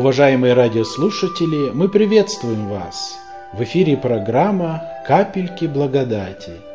Уважаемые радиослушатели, мы приветствуем вас! В эфире программа «Капельки благодати».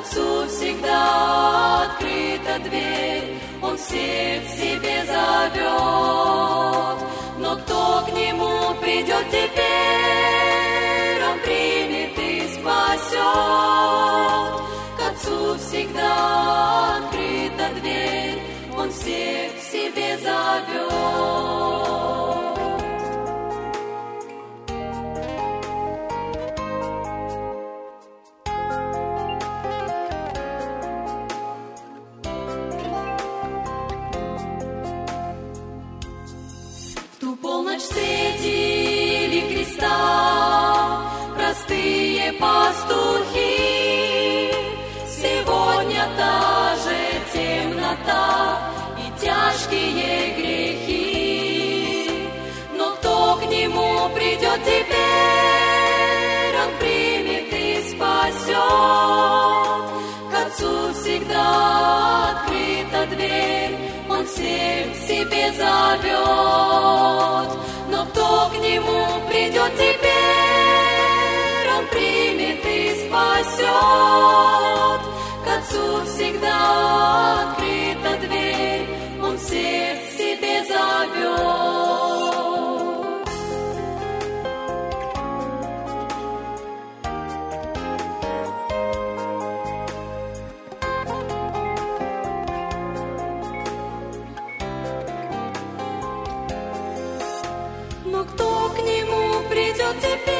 Отцу всегда открыта дверь, он всех себе зовет. Но кто к нему придет теперь, он примет и спасет. Отцу всегда открыта дверь, он всех к себе зовет. Пастухи. Темнота и тяжкие грехи. Но кто к нему придет теперь, он примет и спасет. К Отцу всегда открыта дверь, Он всех к себе зовет. Но кто к Нему придет теперь, Он примет и спасет. К Отцу всегда открыта Но кто к нему придет теперь,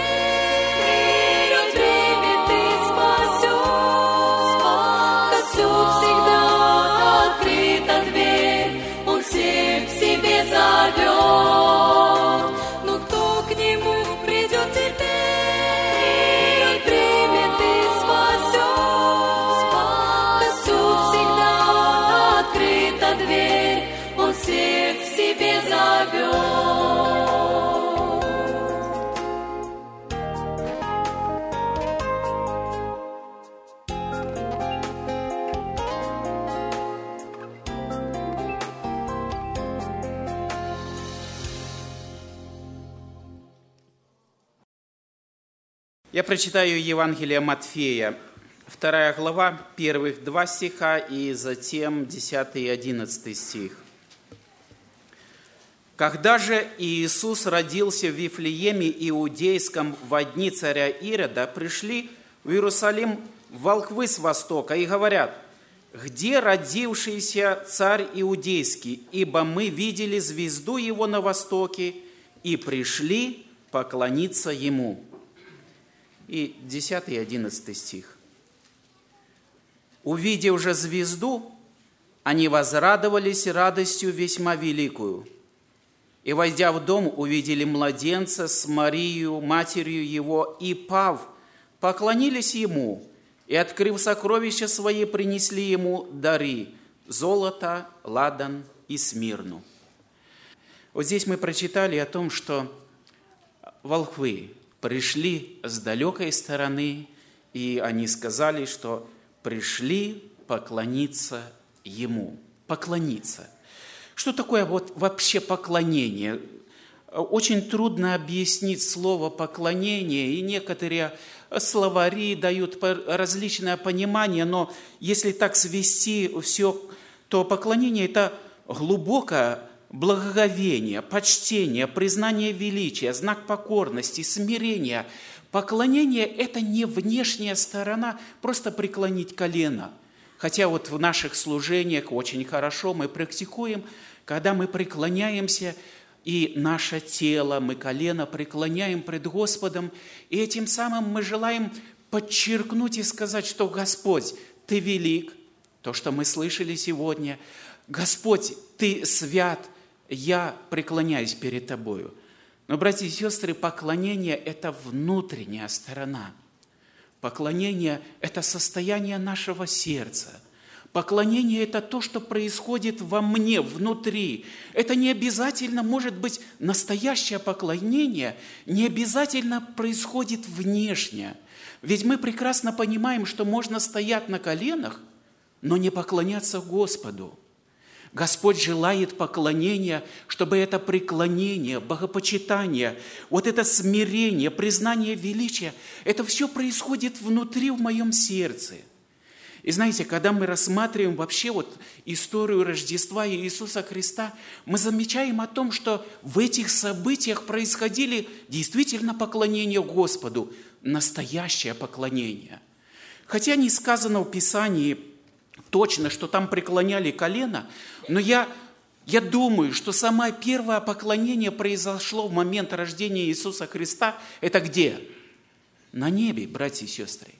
Я прочитаю Евангелие Матфея, вторая глава, первых два стиха и затем 10 и 11 стих. Когда же Иисус родился в Вифлееме Иудейском во дни царя Ирода, пришли в Иерусалим волхвы с востока и говорят, «Где родившийся царь Иудейский? Ибо мы видели звезду его на востоке и пришли поклониться ему». И 10 и 11 стих. Увидев же звезду, они возрадовались радостью весьма великую. И, войдя в дом, увидели младенца с Марией, матерью его, и, пав, поклонились ему, и, открыв сокровища свои, принесли ему дары – золото, ладан и смирну. Вот здесь мы прочитали о том, что волхвы пришли с далекой стороны, и они сказали, что пришли поклониться Ему. Поклониться. Что такое вот вообще поклонение? Очень трудно объяснить слово поклонение, и некоторые словари дают различное понимание, но если так свести все, то поклонение – это глубокое благоговение, почтение, признание величия, знак покорности, смирения. Поклонение – это не внешняя сторона, просто преклонить колено. Хотя вот в наших служениях очень хорошо мы практикуем, когда мы преклоняемся и наше тело, мы колено преклоняем пред Господом, и этим самым мы желаем подчеркнуть и сказать, что Господь, Ты велик, то, что мы слышали сегодня, Господь, Ты свят, я преклоняюсь перед Тобою. Но, братья и сестры, поклонение – это внутренняя сторона. Поклонение – это состояние нашего сердца – Поклонение – это то, что происходит во мне, внутри. Это не обязательно может быть настоящее поклонение, не обязательно происходит внешне. Ведь мы прекрасно понимаем, что можно стоять на коленах, но не поклоняться Господу. Господь желает поклонения, чтобы это преклонение, богопочитание, вот это смирение, признание величия, это все происходит внутри в моем сердце – и знаете, когда мы рассматриваем вообще вот историю Рождества Иисуса Христа, мы замечаем о том, что в этих событиях происходили действительно поклонение Господу, настоящее поклонение. Хотя не сказано в Писании точно, что там преклоняли колено, но я, я думаю, что самое первое поклонение произошло в момент рождения Иисуса Христа. Это где? На небе, братья и сестры.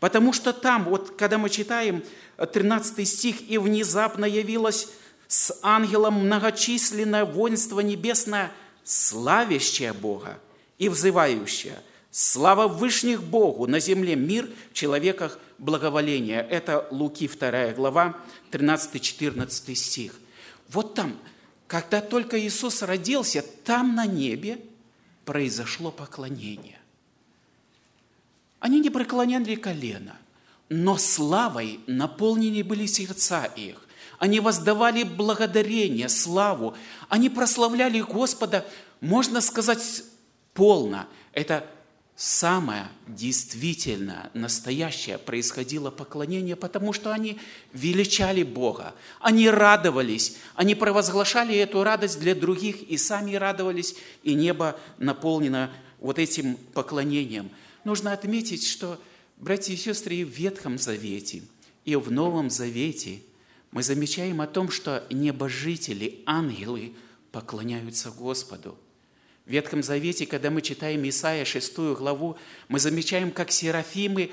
Потому что там, вот когда мы читаем 13 стих, «И внезапно явилось с ангелом многочисленное воинство небесное, славящее Бога и взывающее, слава Вышних Богу, на земле мир, в человеках благоволение». Это Луки 2 глава, 13-14 стих. Вот там, когда только Иисус родился, там на небе произошло поклонение. Они не преклоняли колено, но славой наполнены были сердца их. Они воздавали благодарение, славу. Они прославляли Господа, можно сказать, полно. Это самое действительно настоящее происходило поклонение, потому что они величали Бога, они радовались, они провозглашали эту радость для других и сами радовались, и небо наполнено вот этим поклонением – нужно отметить, что, братья и сестры, и в Ветхом Завете, и в Новом Завете мы замечаем о том, что небожители, ангелы поклоняются Господу. В Ветхом Завете, когда мы читаем Исаия 6 главу, мы замечаем, как серафимы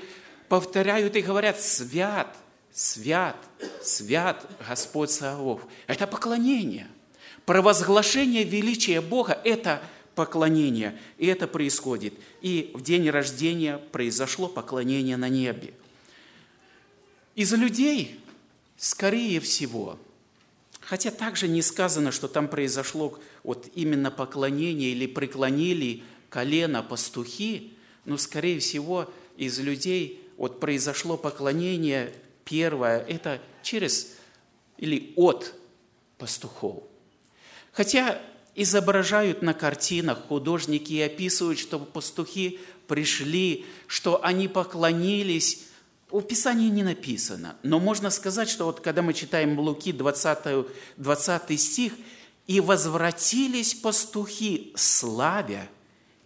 повторяют и говорят «Свят, свят, свят Господь Савов». Это поклонение. Провозглашение величия Бога – это поклонение. И это происходит. И в день рождения произошло поклонение на небе. Из людей, скорее всего, хотя также не сказано, что там произошло вот именно поклонение или преклонили колено пастухи, но, скорее всего, из людей вот произошло поклонение первое, это через или от пастухов. Хотя изображают на картинах художники и описывают, что пастухи пришли, что они поклонились. В Писании не написано, но можно сказать, что вот когда мы читаем Луки 20, 20 стих, «И возвратились пастухи, славя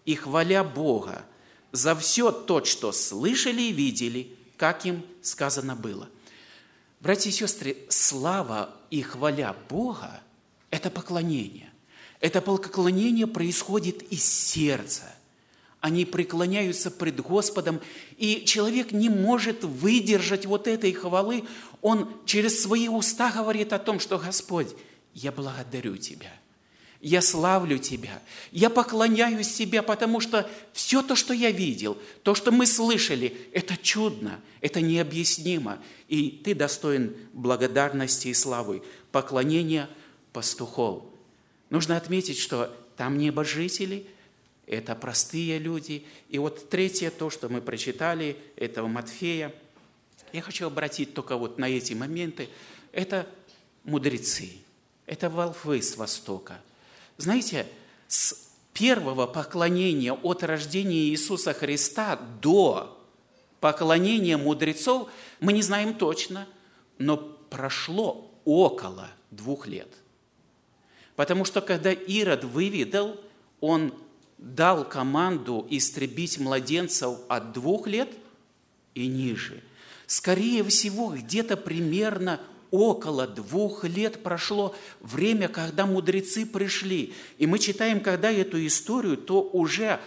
и хваля Бога за все то, что слышали и видели, как им сказано было». Братья и сестры, слава и хваля Бога – это поклонение. Это поклонение происходит из сердца. Они преклоняются пред Господом, и человек не может выдержать вот этой хвалы. Он через свои уста говорит о том, что Господь, я благодарю Тебя, я славлю Тебя, я поклоняюсь Тебе, потому что все то, что я видел, то, что мы слышали, это чудно, это необъяснимо, и Ты достоин благодарности и славы, поклонения пастухов – Нужно отметить, что там небожители, это простые люди. И вот третье, то, что мы прочитали, этого Матфея, я хочу обратить только вот на эти моменты, это мудрецы, это волхвы с Востока. Знаете, с первого поклонения от рождения Иисуса Христа до поклонения мудрецов мы не знаем точно, но прошло около двух лет. Потому что когда Ирод выведал, он дал команду истребить младенцев от двух лет и ниже. Скорее всего, где-то примерно около двух лет прошло время, когда мудрецы пришли. И мы читаем, когда эту историю, то уже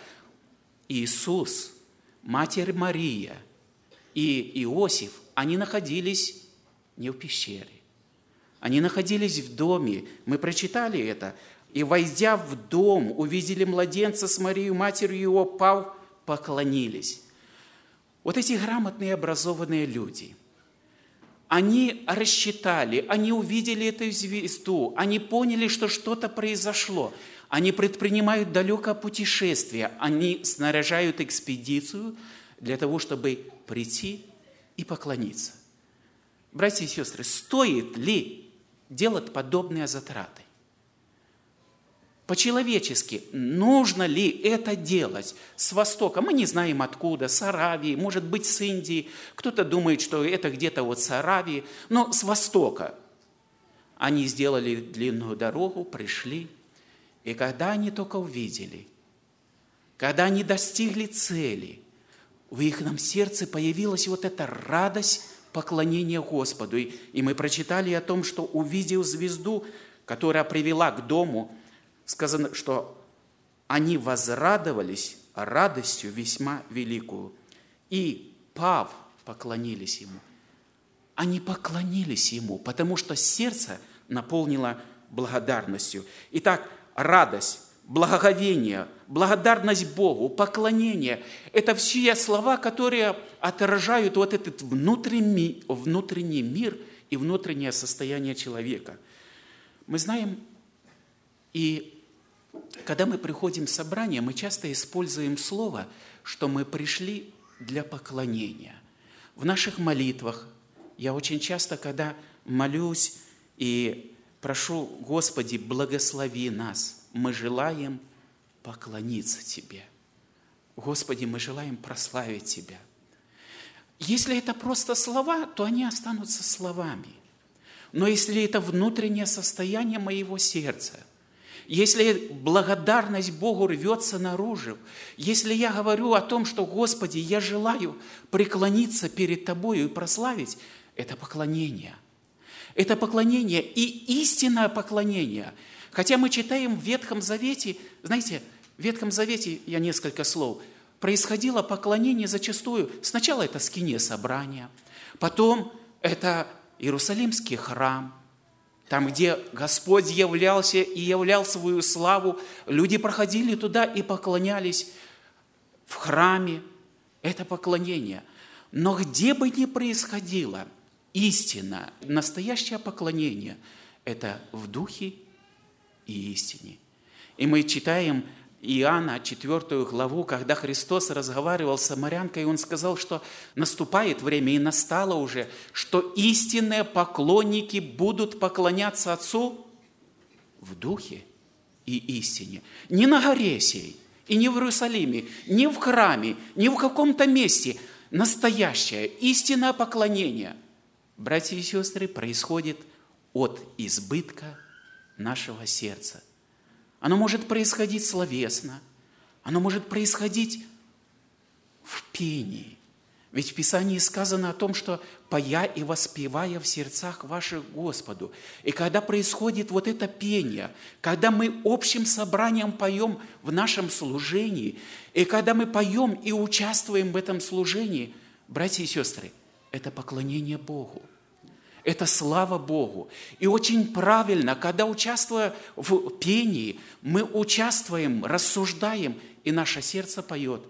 Иисус, Матерь Мария и Иосиф, они находились не в пещере. Они находились в доме. Мы прочитали это. И, войдя в дом, увидели младенца с Марией, матерью его, пав, поклонились. Вот эти грамотные, образованные люди, они рассчитали, они увидели эту звезду, они поняли, что что-то произошло. Они предпринимают далекое путешествие, они снаряжают экспедицию для того, чтобы прийти и поклониться. Братья и сестры, стоит ли делать подобные затраты? По-человечески, нужно ли это делать с Востока? Мы не знаем откуда, с Аравии, может быть, с Индии. Кто-то думает, что это где-то вот с Аравии, но с Востока. Они сделали длинную дорогу, пришли. И когда они только увидели, когда они достигли цели, в их нам сердце появилась вот эта радость поклонения Господу. И, мы прочитали о том, что увидел звезду, которая привела к дому – сказано, что они возрадовались радостью весьма великую. И, пав, поклонились ему. Они поклонились ему, потому что сердце наполнило благодарностью. Итак, радость, благоговение, благодарность Богу, поклонение – это все слова, которые отражают вот этот внутренний, внутренний мир и внутреннее состояние человека. Мы знаем и когда мы приходим в собрание, мы часто используем слово, что мы пришли для поклонения. В наших молитвах я очень часто, когда молюсь и прошу, Господи, благослови нас, мы желаем поклониться Тебе. Господи, мы желаем прославить Тебя. Если это просто слова, то они останутся словами. Но если это внутреннее состояние моего сердца – если благодарность Богу рвется наружу, если я говорю о том, что, Господи, я желаю преклониться перед Тобою и прославить, это поклонение. Это поклонение и истинное поклонение. Хотя мы читаем в Ветхом Завете, знаете, в Ветхом Завете, я несколько слов, происходило поклонение зачастую. Сначала это скиния собрания, потом это Иерусалимский храм – там, где Господь являлся и являл свою славу, люди проходили туда и поклонялись в храме. Это поклонение. Но где бы ни происходило, истина, настоящее поклонение – это в духе и истине. И мы читаем Иоанна, 4 главу, когда Христос разговаривал с самарянкой, он сказал, что наступает время и настало уже, что истинные поклонники будут поклоняться Отцу в духе и истине. Не на горе сей, и не в Иерусалиме, не в храме, не в каком-то месте. Настоящее, истинное поклонение, братья и сестры, происходит от избытка нашего сердца – оно может происходить словесно, оно может происходить в пении. Ведь в Писании сказано о том, что «поя и воспевая в сердцах ваших Господу». И когда происходит вот это пение, когда мы общим собранием поем в нашем служении, и когда мы поем и участвуем в этом служении, братья и сестры, это поклонение Богу – это слава Богу. И очень правильно, когда участвуя в пении, мы участвуем, рассуждаем, и наше сердце поет.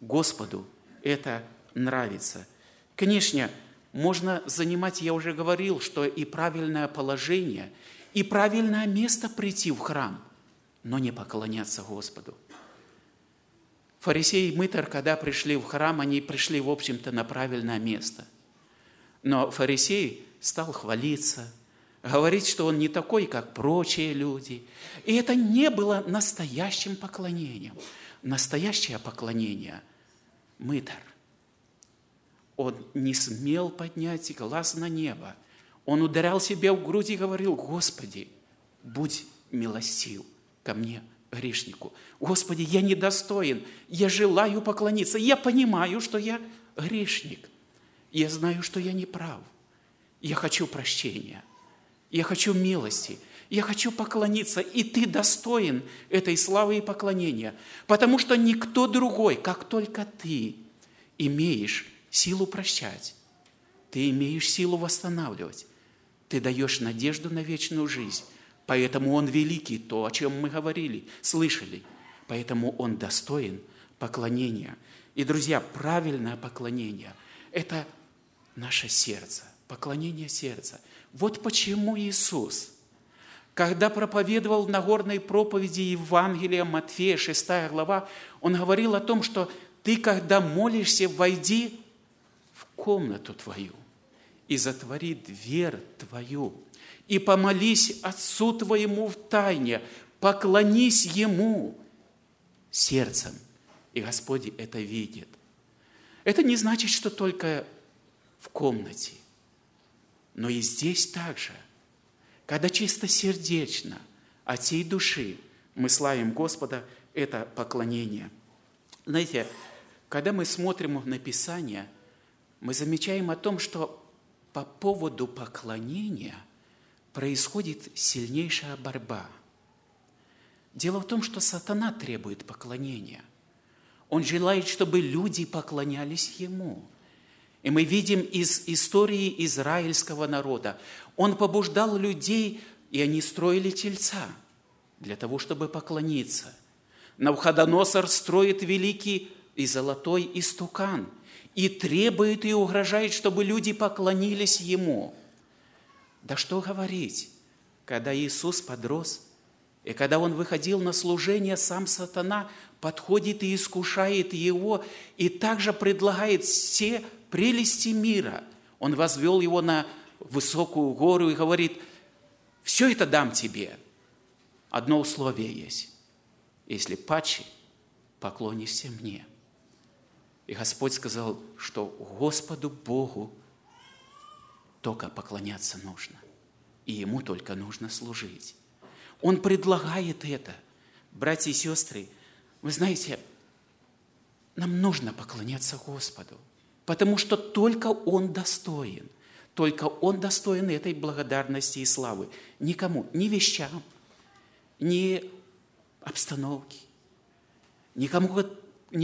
Господу это нравится. Конечно, можно занимать, я уже говорил, что и правильное положение, и правильное место прийти в храм, но не поклоняться Господу. Фарисеи и мытарь, когда пришли в храм, они пришли, в общем-то, на правильное место. Но фарисеи стал хвалиться, говорить, что он не такой, как прочие люди. И это не было настоящим поклонением. Настоящее поклонение – мытар. Он не смел поднять глаз на небо. Он ударял себе в грудь и говорил, Господи, будь милостив ко мне, грешнику. Господи, я недостоин, я желаю поклониться. Я понимаю, что я грешник. Я знаю, что я не прав. Я хочу прощения, я хочу милости, я хочу поклониться, и ты достоин этой славы и поклонения, потому что никто другой, как только ты, имеешь силу прощать, ты имеешь силу восстанавливать, ты даешь надежду на вечную жизнь. Поэтому Он великий, то, о чем мы говорили, слышали. Поэтому Он достоин поклонения. И, друзья, правильное поклонение – это наше сердце, поклонение сердца. Вот почему Иисус, когда проповедовал в Нагорной проповеди Евангелия Матфея, 6 глава, Он говорил о том, что ты, когда молишься, войди в комнату твою и затвори дверь твою, и помолись Отцу твоему в тайне, поклонись Ему сердцем, и Господь это видит. Это не значит, что только в комнате, но и здесь также, когда чистосердечно, от всей души мы славим Господа, это поклонение. Знаете, когда мы смотрим на Писание, мы замечаем о том, что по поводу поклонения происходит сильнейшая борьба. Дело в том, что сатана требует поклонения. Он желает, чтобы люди поклонялись ему. И мы видим из истории израильского народа. Он побуждал людей, и они строили тельца для того, чтобы поклониться. Навходоносор строит великий и золотой истукан – и требует и угрожает, чтобы люди поклонились Ему. Да что говорить, когда Иисус подрос, и когда Он выходил на служение, сам сатана подходит и искушает Его, и также предлагает все прелести мира. Он возвел Его на высокую гору и говорит, все это дам тебе. Одно условие есть. Если паче, поклонишься мне – и Господь сказал, что Господу Богу только поклоняться нужно. И Ему только нужно служить. Он предлагает это. Братья и сестры, вы знаете, нам нужно поклоняться Господу, потому что только Он достоин. Только Он достоин этой благодарности и славы. Никому, ни вещам, ни обстановке, ни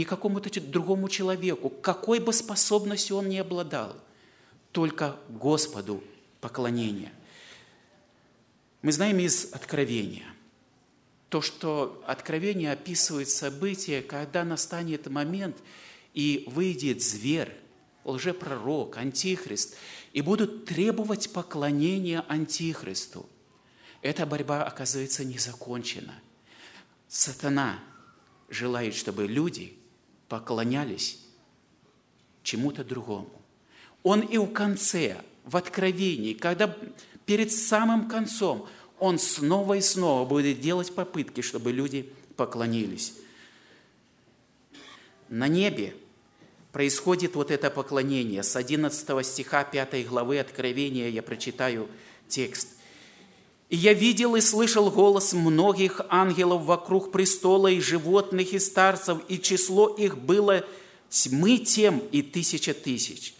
какому-то другому человеку, какой бы способностью он ни обладал, только Господу поклонение. Мы знаем из Откровения, то, что Откровение описывает события, когда настанет момент, и выйдет зверь, лжепророк, антихрист, и будут требовать поклонения антихристу. Эта борьба, оказывается, не закончена. Сатана желает, чтобы люди – поклонялись чему-то другому. Он и в конце, в откровении, когда перед самым концом, он снова и снова будет делать попытки, чтобы люди поклонились. На небе происходит вот это поклонение. С 11 стиха 5 главы Откровения я прочитаю текст. И я видел и слышал голос многих ангелов вокруг престола, и животных, и старцев, и число их было тьмы тем и тысяча тысяч,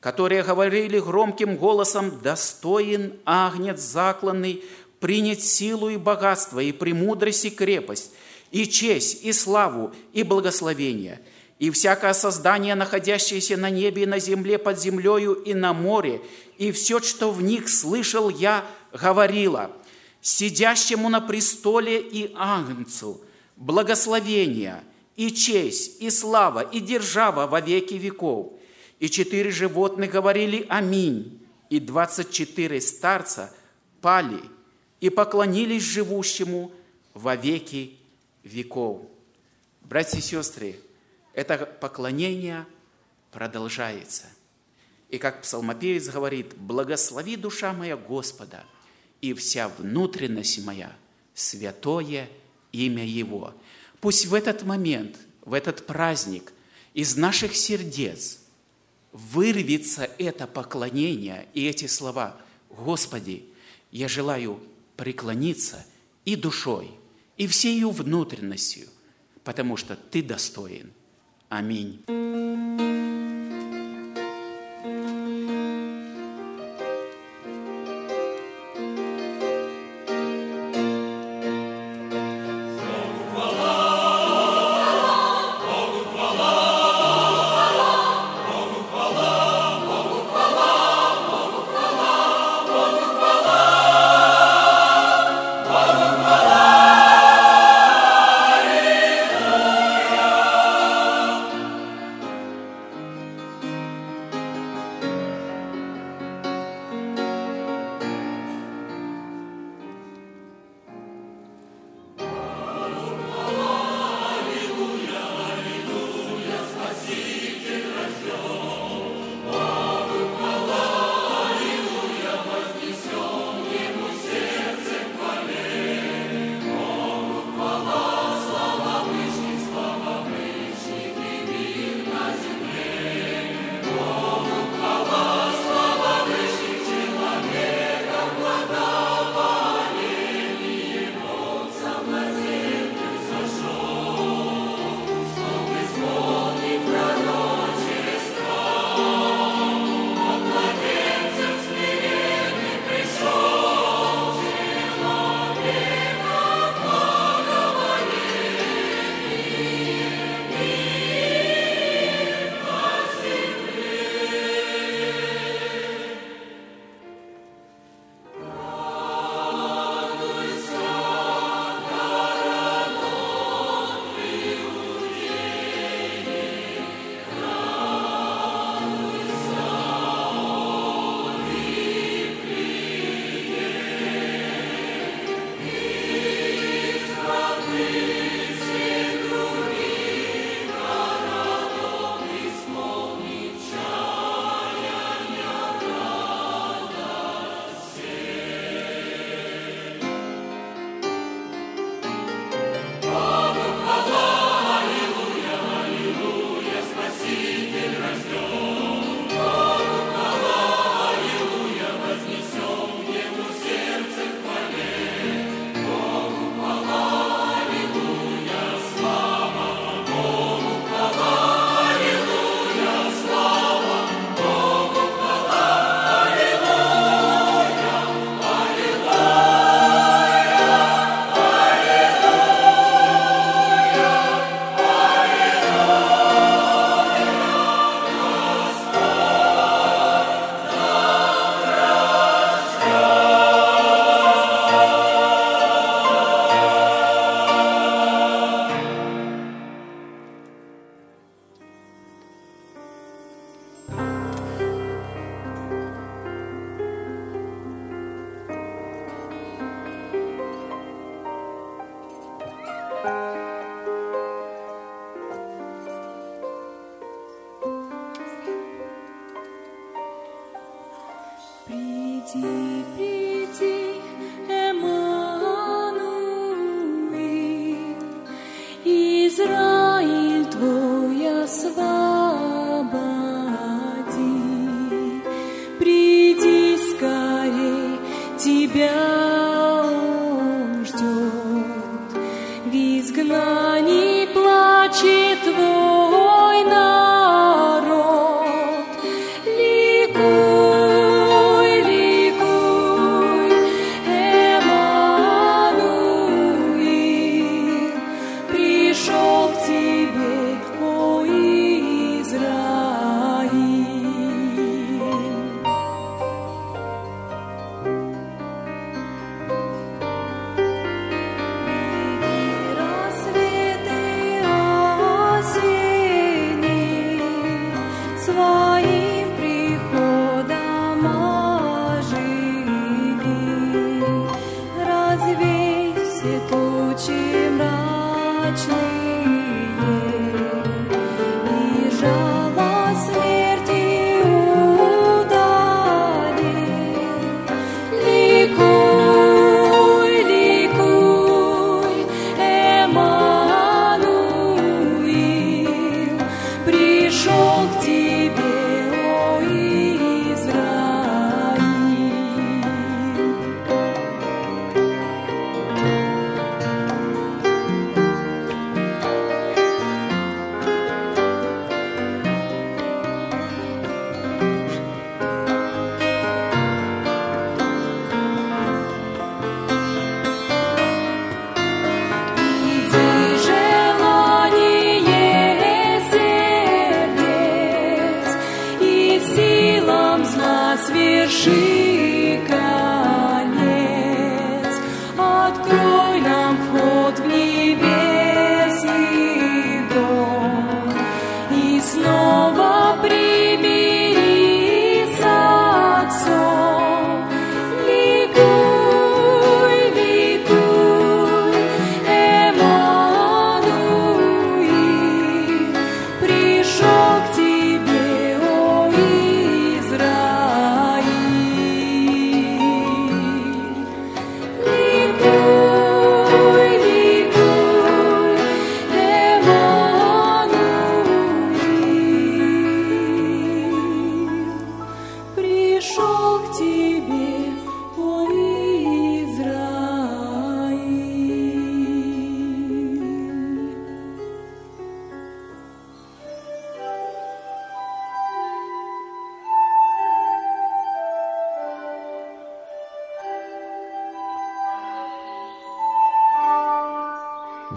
которые говорили громким голосом, «Достоин агнец закланный принять силу и богатство, и премудрость, и крепость, и честь, и славу, и благословение» и всякое создание, находящееся на небе и на земле, под землею и на море, и все, что в них слышал я, говорила, сидящему на престоле и Агнцу, благословение и честь, и слава, и держава во веки веков. И четыре животных говорили «Аминь», и двадцать четыре старца пали и поклонились живущему во веки веков. Братья и сестры, это поклонение продолжается. И как псалмопевец говорит, «Благослови душа моя Господа, и вся внутренность моя святое имя Его». Пусть в этот момент, в этот праздник из наших сердец вырвется это поклонение и эти слова «Господи, я желаю преклониться и душой, и всею внутренностью, потому что Ты достоин – Аминь.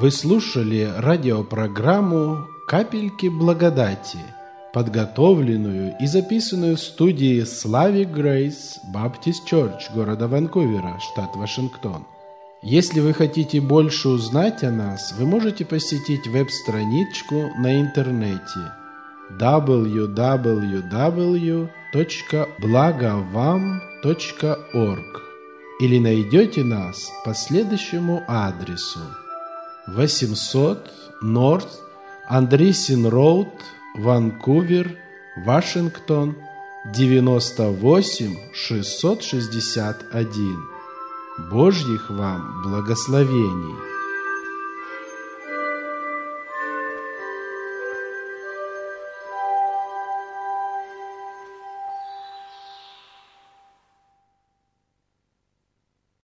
Вы слушали радиопрограмму «Капельки благодати», подготовленную и записанную в студии Слави Грейс Баптист Чорч города Ванкувера, штат Вашингтон. Если вы хотите больше узнать о нас, вы можете посетить веб-страничку на интернете www.благовам.орг или найдете нас по следующему адресу 800 Норт Андрисин Роуд, Ванкувер, Вашингтон, 98 661. Божьих вам благословений!